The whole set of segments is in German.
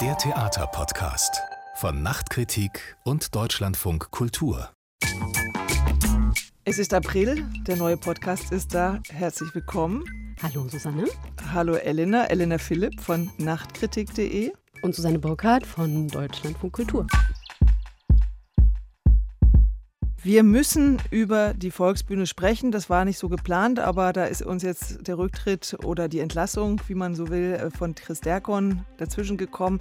Der Theaterpodcast von Nachtkritik und Deutschlandfunk Kultur. Es ist April, der neue Podcast ist da. Herzlich willkommen. Hallo Susanne. Hallo Elena, Elena Philipp von nachtkritik.de. Und Susanne Burkhardt von Deutschlandfunk Kultur. Wir müssen über die Volksbühne sprechen. Das war nicht so geplant, aber da ist uns jetzt der Rücktritt oder die Entlassung, wie man so will, äh, von Chris Derkon dazwischen gekommen.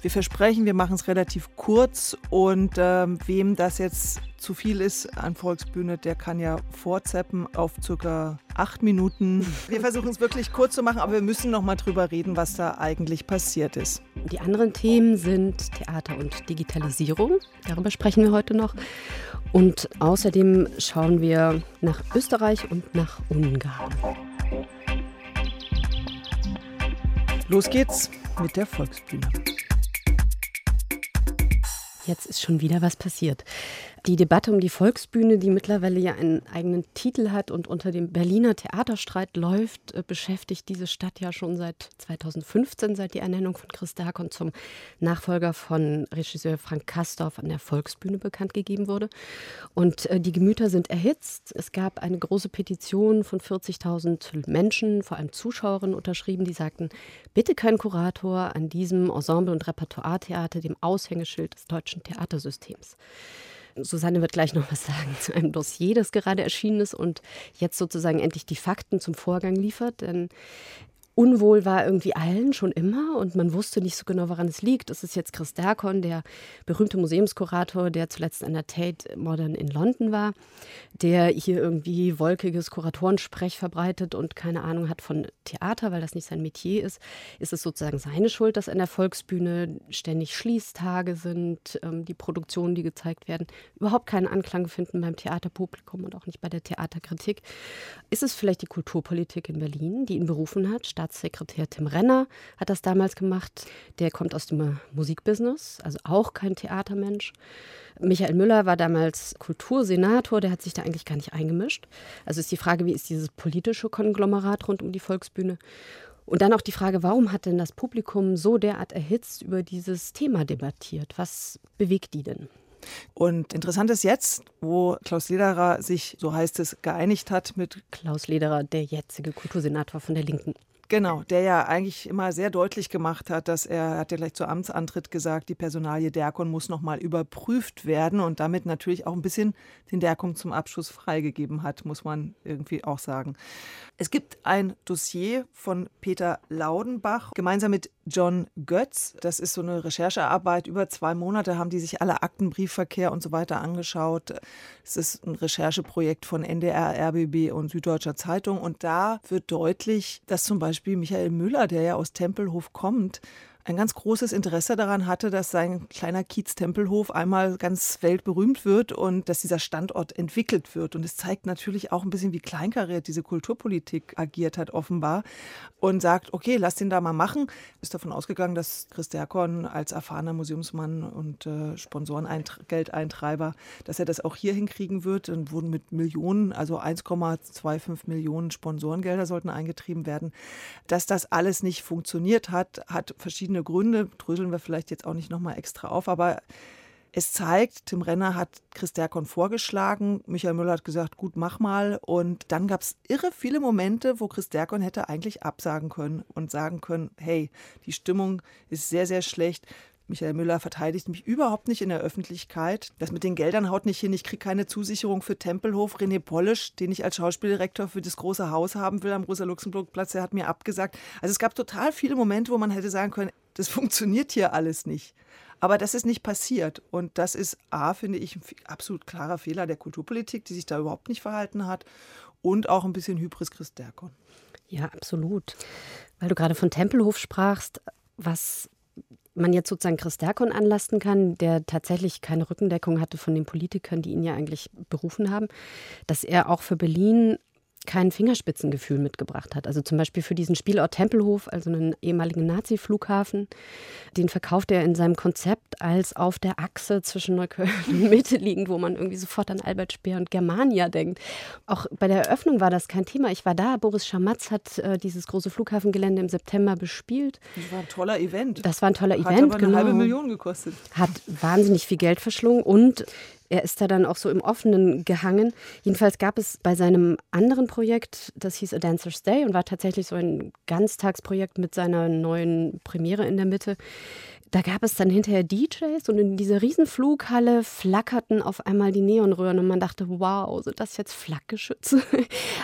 Wir versprechen, wir machen es relativ kurz und äh, wem das jetzt zu viel ist an Volksbühne, der kann ja vorzeppen auf circa acht Minuten. Wir versuchen es wirklich kurz zu machen, aber wir müssen noch mal drüber reden, was da eigentlich passiert ist. Die anderen Themen sind Theater und Digitalisierung. Darüber sprechen wir heute noch. Und außerdem schauen wir nach Österreich und nach Ungarn. Los geht's mit der Volksbühne. Jetzt ist schon wieder was passiert. Die Debatte um die Volksbühne, die mittlerweile ja einen eigenen Titel hat und unter dem Berliner Theaterstreit läuft, äh, beschäftigt diese Stadt ja schon seit 2015, seit die Ernennung von Chris Darkon zum Nachfolger von Regisseur Frank Kastorf an der Volksbühne bekannt gegeben wurde. Und äh, die Gemüter sind erhitzt. Es gab eine große Petition von 40.000 Menschen, vor allem Zuschauerinnen, unterschrieben, die sagten, bitte kein Kurator an diesem Ensemble- und Repertoiretheater, dem Aushängeschild des deutschen Theatersystems. Susanne wird gleich noch was sagen zu einem Dossier, das gerade erschienen ist und jetzt sozusagen endlich die Fakten zum Vorgang liefert. Denn Unwohl war irgendwie allen schon immer und man wusste nicht so genau, woran es liegt. Es ist jetzt Chris Derkon, der berühmte Museumskurator, der zuletzt an der Tate Modern in London war, der hier irgendwie wolkiges Kuratorensprech verbreitet und keine Ahnung hat von Theater, weil das nicht sein Metier ist. Ist es sozusagen seine Schuld, dass an der Volksbühne ständig Schließtage sind, ähm, die Produktionen, die gezeigt werden, überhaupt keinen Anklang finden beim Theaterpublikum und auch nicht bei der Theaterkritik? Ist es vielleicht die Kulturpolitik in Berlin, die ihn berufen hat, Staatssekretär Tim Renner hat das damals gemacht. Der kommt aus dem Musikbusiness, also auch kein Theatermensch. Michael Müller war damals Kultursenator, der hat sich da eigentlich gar nicht eingemischt. Also ist die Frage, wie ist dieses politische Konglomerat rund um die Volksbühne? Und dann auch die Frage, warum hat denn das Publikum so derart erhitzt über dieses Thema debattiert? Was bewegt die denn? Und interessant ist jetzt, wo Klaus Lederer sich, so heißt es, geeinigt hat mit Klaus Lederer, der jetzige Kultursenator von der Linken. Genau, der ja eigentlich immer sehr deutlich gemacht hat, dass er, hat ja gleich zu Amtsantritt gesagt, die Personalie Derkon muss nochmal überprüft werden und damit natürlich auch ein bisschen den Derkon zum Abschluss freigegeben hat, muss man irgendwie auch sagen. Es gibt ein Dossier von Peter Laudenbach gemeinsam mit John Götz. Das ist so eine Recherchearbeit. Über zwei Monate haben die sich alle Akten, Briefverkehr und so weiter angeschaut. Es ist ein Rechercheprojekt von NDR, RBB und Süddeutscher Zeitung. Und da wird deutlich, dass zum Beispiel Michael Müller, der ja aus Tempelhof kommt, ein ganz großes Interesse daran hatte, dass sein kleiner Kiez Tempelhof einmal ganz weltberühmt wird und dass dieser Standort entwickelt wird. Und es zeigt natürlich auch ein bisschen, wie kleinkariert diese Kulturpolitik agiert hat, offenbar. Und sagt, okay, lass den da mal machen. Ist davon ausgegangen, dass Chris Derkon als erfahrener Museumsmann und äh, Sponsorengeldeintreiber, dass er das auch hier hinkriegen wird. Und wurden mit Millionen, also 1,25 Millionen Sponsorengelder sollten eingetrieben werden. Dass das alles nicht funktioniert hat, hat verschiedene verschiedene Gründe, dröseln wir vielleicht jetzt auch nicht nochmal extra auf, aber es zeigt, Tim Renner hat Chris Derkon vorgeschlagen, Michael Müller hat gesagt, gut, mach mal. Und dann gab es irre viele Momente, wo Chris Derkon hätte eigentlich absagen können und sagen können, hey, die Stimmung ist sehr, sehr schlecht. Michael Müller verteidigt mich überhaupt nicht in der Öffentlichkeit. Das mit den Geldern haut nicht hin. Ich kriege keine Zusicherung für Tempelhof. René Polisch, den ich als Schauspieldirektor für das große Haus haben will am Rosa-Luxemburg-Platz, der hat mir abgesagt. Also es gab total viele Momente, wo man hätte sagen können, das funktioniert hier alles nicht. Aber das ist nicht passiert. Und das ist A, finde ich, ein absolut klarer Fehler der Kulturpolitik, die sich da überhaupt nicht verhalten hat. Und auch ein bisschen Hybris Christ Derkon. Ja, absolut. Weil du gerade von Tempelhof sprachst, was man jetzt sozusagen Chris Derkon anlasten kann, der tatsächlich keine Rückendeckung hatte von den Politikern, die ihn ja eigentlich berufen haben, dass er auch für Berlin kein Fingerspitzengefühl mitgebracht hat. Also zum Beispiel für diesen Spielort Tempelhof, also einen ehemaligen Nazi-Flughafen, den verkauft er in seinem Konzept als auf der Achse zwischen Neukölln und Mitte liegend, wo man irgendwie sofort an Albert Speer und Germania denkt. Auch bei der Eröffnung war das kein Thema. Ich war da, Boris Schamatz hat äh, dieses große Flughafengelände im September bespielt. Das war ein toller Event. Das war ein toller hat Event, aber eine genau. halbe Million gekostet. Hat wahnsinnig viel Geld verschlungen und er ist da dann auch so im Offenen gehangen. Jedenfalls gab es bei seinem anderen Projekt, das hieß A Dancer's Day und war tatsächlich so ein Ganztagsprojekt mit seiner neuen Premiere in der Mitte. Da gab es dann hinterher DJs und in dieser Riesenflughalle flackerten auf einmal die Neonröhren und man dachte, wow, sind das jetzt Flakgeschütze?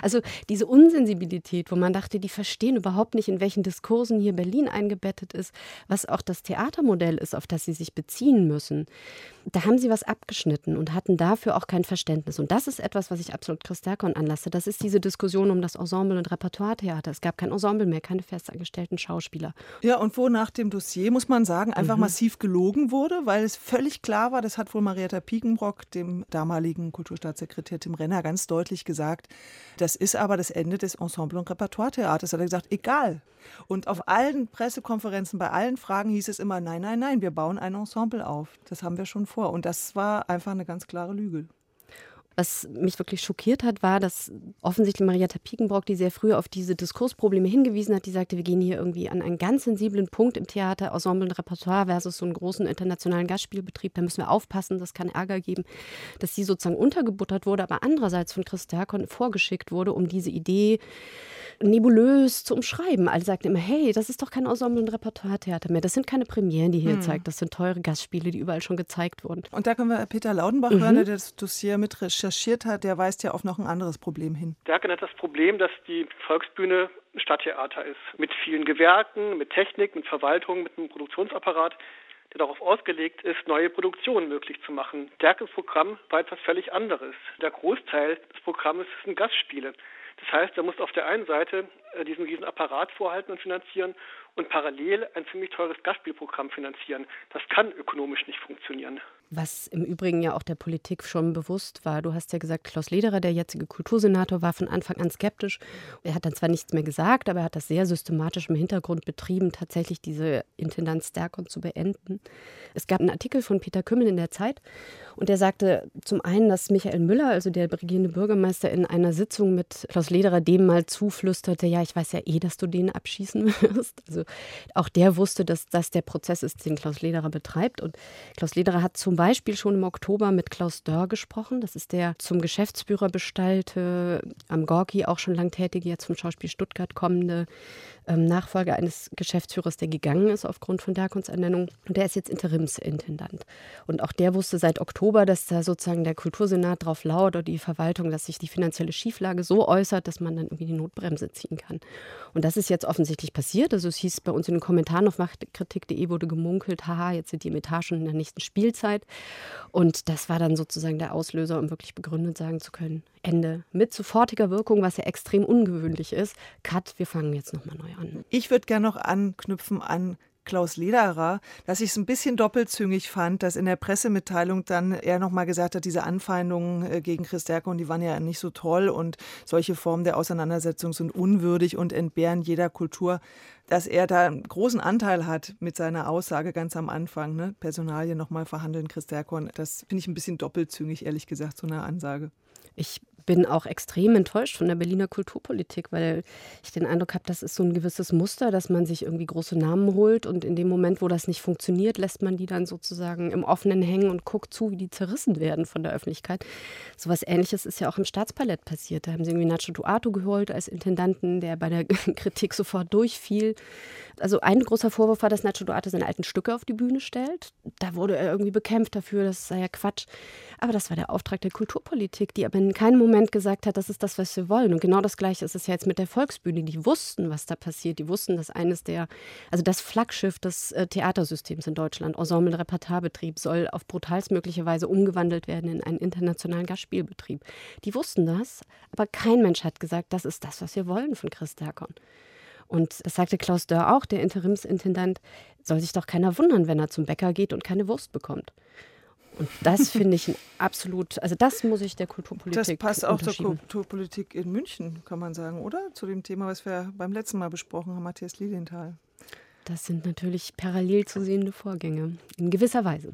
Also diese Unsensibilität, wo man dachte, die verstehen überhaupt nicht, in welchen Diskursen hier Berlin eingebettet ist, was auch das Theatermodell ist, auf das sie sich beziehen müssen. Da haben sie was abgeschnitten und hatten dafür auch kein Verständnis. Und das ist etwas, was ich absolut Christerkon anlasse. Das ist diese Diskussion um das Ensemble- und Repertoiretheater. Es gab kein Ensemble mehr, keine festangestellten Schauspieler. Ja, und wo nach dem Dossier, muss man sagen, einfach massiv gelogen wurde, weil es völlig klar war, das hat wohl Marietta Piekenbrock, dem damaligen Kulturstaatssekretär Tim Renner, ganz deutlich gesagt, das ist aber das Ende des Ensemble- und Repertoiretheaters. Hat er gesagt, egal. Und auf allen Pressekonferenzen, bei allen Fragen hieß es immer, nein, nein, nein, wir bauen ein Ensemble auf. Das haben wir schon vor. Und das war einfach eine ganz klare Lüge. Was mich wirklich schockiert hat, war, dass offensichtlich Marietta Piekenbrock, die sehr früh auf diese Diskursprobleme hingewiesen hat, die sagte, wir gehen hier irgendwie an einen ganz sensiblen Punkt im Theater, Ensemble und Repertoire versus so einen großen internationalen Gastspielbetrieb, da müssen wir aufpassen, das kann Ärger geben, dass sie sozusagen untergebuttert wurde, aber andererseits von Chris Derkon vorgeschickt wurde, um diese Idee nebulös zu umschreiben. Alle sagten immer, hey, das ist doch kein Ensemble- und Repertoire-Theater mehr, das sind keine Premieren, die hier Hm. zeigt, das sind teure Gastspiele, die überall schon gezeigt wurden. Und da können wir Peter Laudenbach Mhm. hören, der das Dossier mit recherchiert hat. Der weist ja auf noch ein anderes Problem hin. Derken hat das Problem, dass die Volksbühne ein Stadttheater ist. Mit vielen Gewerken, mit Technik, mit Verwaltung, mit einem Produktionsapparat, der darauf ausgelegt ist, neue Produktionen möglich zu machen. Derkens Programm war etwas völlig anderes. Der Großteil des Programmes sind Gastspiele. Das heißt, er muss auf der einen Seite äh, diesen riesen Apparat vorhalten und finanzieren und parallel ein ziemlich teures Gastspielprogramm finanzieren. Das kann ökonomisch nicht funktionieren. Was im Übrigen ja auch der Politik schon bewusst war. Du hast ja gesagt, Klaus Lederer, der jetzige Kultursenator, war von Anfang an skeptisch. Er hat dann zwar nichts mehr gesagt, aber er hat das sehr systematisch im Hintergrund betrieben, tatsächlich diese Intendanz Stärkon zu beenden. Es gab einen Artikel von Peter Kümmel in der Zeit und der sagte zum einen, dass Michael Müller, also der regierende Bürgermeister, in einer Sitzung mit Klaus Lederer dem mal zuflüsterte, ja, ich weiß ja eh, dass du den abschießen wirst. Also auch der wusste, dass das der Prozess ist, den Klaus Lederer betreibt. Und Klaus Lederer hat zum Beispiel schon im Oktober mit Klaus Dörr gesprochen. Das ist der zum Geschäftsführer bestellte, am Gorki auch schon lang tätige, jetzt zum Schauspiel Stuttgart kommende ähm, Nachfolger eines Geschäftsführers, der gegangen ist aufgrund von Derkons Ernennung. Und der ist jetzt Interimsintendant. Und auch der wusste seit Oktober, dass da sozusagen der Kultursenat drauf lauert oder die Verwaltung, dass sich die finanzielle Schieflage so äußert, dass man dann irgendwie die Notbremse ziehen kann. Und das ist jetzt offensichtlich passiert. Also es hieß bei uns in den Kommentaren auf machtkritik.de wurde gemunkelt, haha, jetzt sind die im Etagen in der nächsten Spielzeit. Und das war dann sozusagen der Auslöser, um wirklich begründet sagen zu können, Ende. Mit sofortiger Wirkung, was ja extrem ungewöhnlich ist. Cut, wir fangen jetzt nochmal neu an. Ich würde gerne noch anknüpfen an Klaus Lederer, dass ich es ein bisschen doppelzüngig fand, dass in der Pressemitteilung dann er nochmal gesagt hat, diese Anfeindungen äh, gegen Chris Derkon, die waren ja nicht so toll und solche Formen der Auseinandersetzung sind unwürdig und entbehren jeder Kultur, dass er da einen großen Anteil hat mit seiner Aussage ganz am Anfang, ne? Personalien nochmal verhandeln, Chris Derkon. Das finde ich ein bisschen doppelzüngig, ehrlich gesagt, so eine Ansage. Ich bin auch extrem enttäuscht von der Berliner Kulturpolitik, weil ich den Eindruck habe, das ist so ein gewisses Muster, dass man sich irgendwie große Namen holt und in dem Moment, wo das nicht funktioniert, lässt man die dann sozusagen im Offenen hängen und guckt zu, wie die zerrissen werden von der Öffentlichkeit. So was Ähnliches ist ja auch im Staatspalett passiert. Da haben sie irgendwie Nacho Duato geholt als Intendanten, der bei der Kritik sofort durchfiel. Also ein großer Vorwurf war, dass Nacho Duato seine alten Stücke auf die Bühne stellt. Da wurde er irgendwie bekämpft dafür, das sei ja Quatsch. Aber das war der Auftrag der Kulturpolitik, die aber in keinem Moment gesagt hat, das ist das, was wir wollen. Und genau das Gleiche ist es ja jetzt mit der Volksbühne. Die wussten, was da passiert. Die wussten, dass eines der, also das Flaggschiff des äh, Theatersystems in Deutschland, Ensemble Repertoirebetrieb, soll auf brutalstmögliche Weise umgewandelt werden in einen internationalen Gastspielbetrieb. Die wussten das, aber kein Mensch hat gesagt, das ist das, was wir wollen von Chris Derkon. Und das sagte Klaus Dörr auch, der Interimsintendant, soll sich doch keiner wundern, wenn er zum Bäcker geht und keine Wurst bekommt. Und das finde ich absolut, also das muss ich der Kulturpolitik Das passt auch zur Kulturpolitik in München, kann man sagen, oder? Zu dem Thema, was wir beim letzten Mal besprochen haben, Matthias Lilienthal. Das sind natürlich parallel zu sehende Vorgänge, in gewisser Weise.